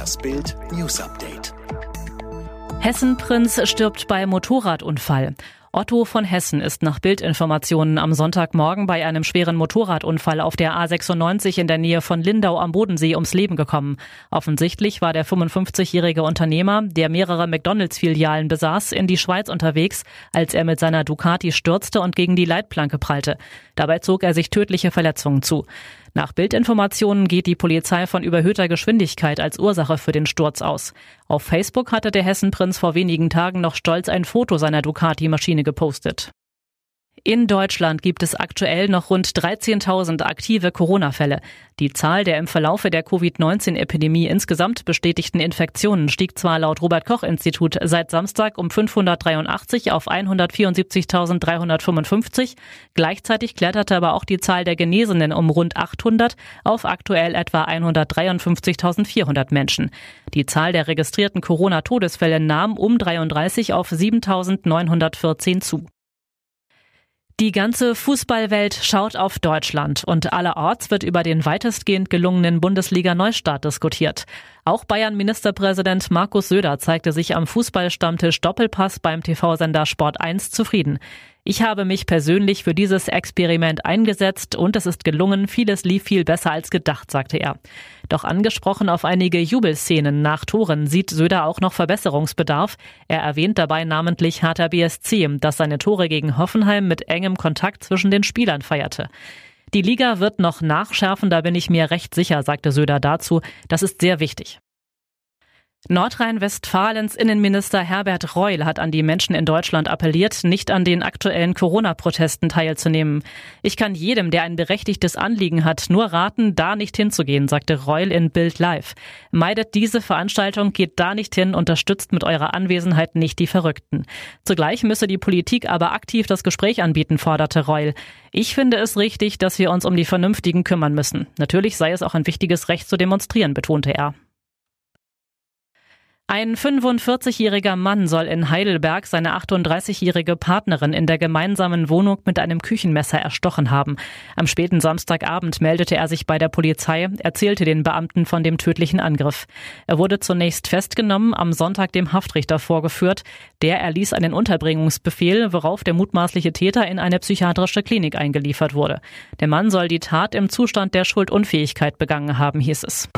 Das Bild News Update. Hessenprinz stirbt bei Motorradunfall. Otto von Hessen ist nach Bildinformationen am Sonntagmorgen bei einem schweren Motorradunfall auf der A96 in der Nähe von Lindau am Bodensee ums Leben gekommen. Offensichtlich war der 55-jährige Unternehmer, der mehrere McDonalds-Filialen besaß, in die Schweiz unterwegs, als er mit seiner Ducati stürzte und gegen die Leitplanke prallte. Dabei zog er sich tödliche Verletzungen zu. Nach Bildinformationen geht die Polizei von überhöhter Geschwindigkeit als Ursache für den Sturz aus. Auf Facebook hatte der Hessenprinz vor wenigen Tagen noch stolz ein Foto seiner Ducati-Maschine gepostet. In Deutschland gibt es aktuell noch rund 13.000 aktive Corona-Fälle. Die Zahl der im Verlaufe der Covid-19-Epidemie insgesamt bestätigten Infektionen stieg zwar laut Robert Koch-Institut seit Samstag um 583 auf 174.355, gleichzeitig kletterte aber auch die Zahl der Genesenen um rund 800 auf aktuell etwa 153.400 Menschen. Die Zahl der registrierten Corona-Todesfälle nahm um 33 auf 7.914 zu. Die ganze Fußballwelt schaut auf Deutschland und allerorts wird über den weitestgehend gelungenen Bundesliga-Neustart diskutiert. Auch Bayern-Ministerpräsident Markus Söder zeigte sich am Fußballstammtisch Doppelpass beim TV-Sender Sport 1 zufrieden. Ich habe mich persönlich für dieses Experiment eingesetzt und es ist gelungen, vieles lief viel besser als gedacht, sagte er. Doch angesprochen auf einige Jubelszenen nach Toren sieht Söder auch noch Verbesserungsbedarf. Er erwähnt dabei namentlich Hertha BSC, das seine Tore gegen Hoffenheim mit engem Kontakt zwischen den Spielern feierte. Die Liga wird noch nachschärfen, da bin ich mir recht sicher, sagte Söder dazu. Das ist sehr wichtig. Nordrhein-Westfalens Innenminister Herbert Reul hat an die Menschen in Deutschland appelliert, nicht an den aktuellen Corona-Protesten teilzunehmen. Ich kann jedem, der ein berechtigtes Anliegen hat, nur raten, da nicht hinzugehen, sagte Reul in Bild Live. Meidet diese Veranstaltung, geht da nicht hin, unterstützt mit eurer Anwesenheit nicht die Verrückten. Zugleich müsse die Politik aber aktiv das Gespräch anbieten, forderte Reul. Ich finde es richtig, dass wir uns um die Vernünftigen kümmern müssen. Natürlich sei es auch ein wichtiges Recht zu demonstrieren, betonte er. Ein 45-jähriger Mann soll in Heidelberg seine 38-jährige Partnerin in der gemeinsamen Wohnung mit einem Küchenmesser erstochen haben. Am späten Samstagabend meldete er sich bei der Polizei, erzählte den Beamten von dem tödlichen Angriff. Er wurde zunächst festgenommen, am Sonntag dem Haftrichter vorgeführt. Der erließ einen Unterbringungsbefehl, worauf der mutmaßliche Täter in eine psychiatrische Klinik eingeliefert wurde. Der Mann soll die Tat im Zustand der Schuldunfähigkeit begangen haben, hieß es.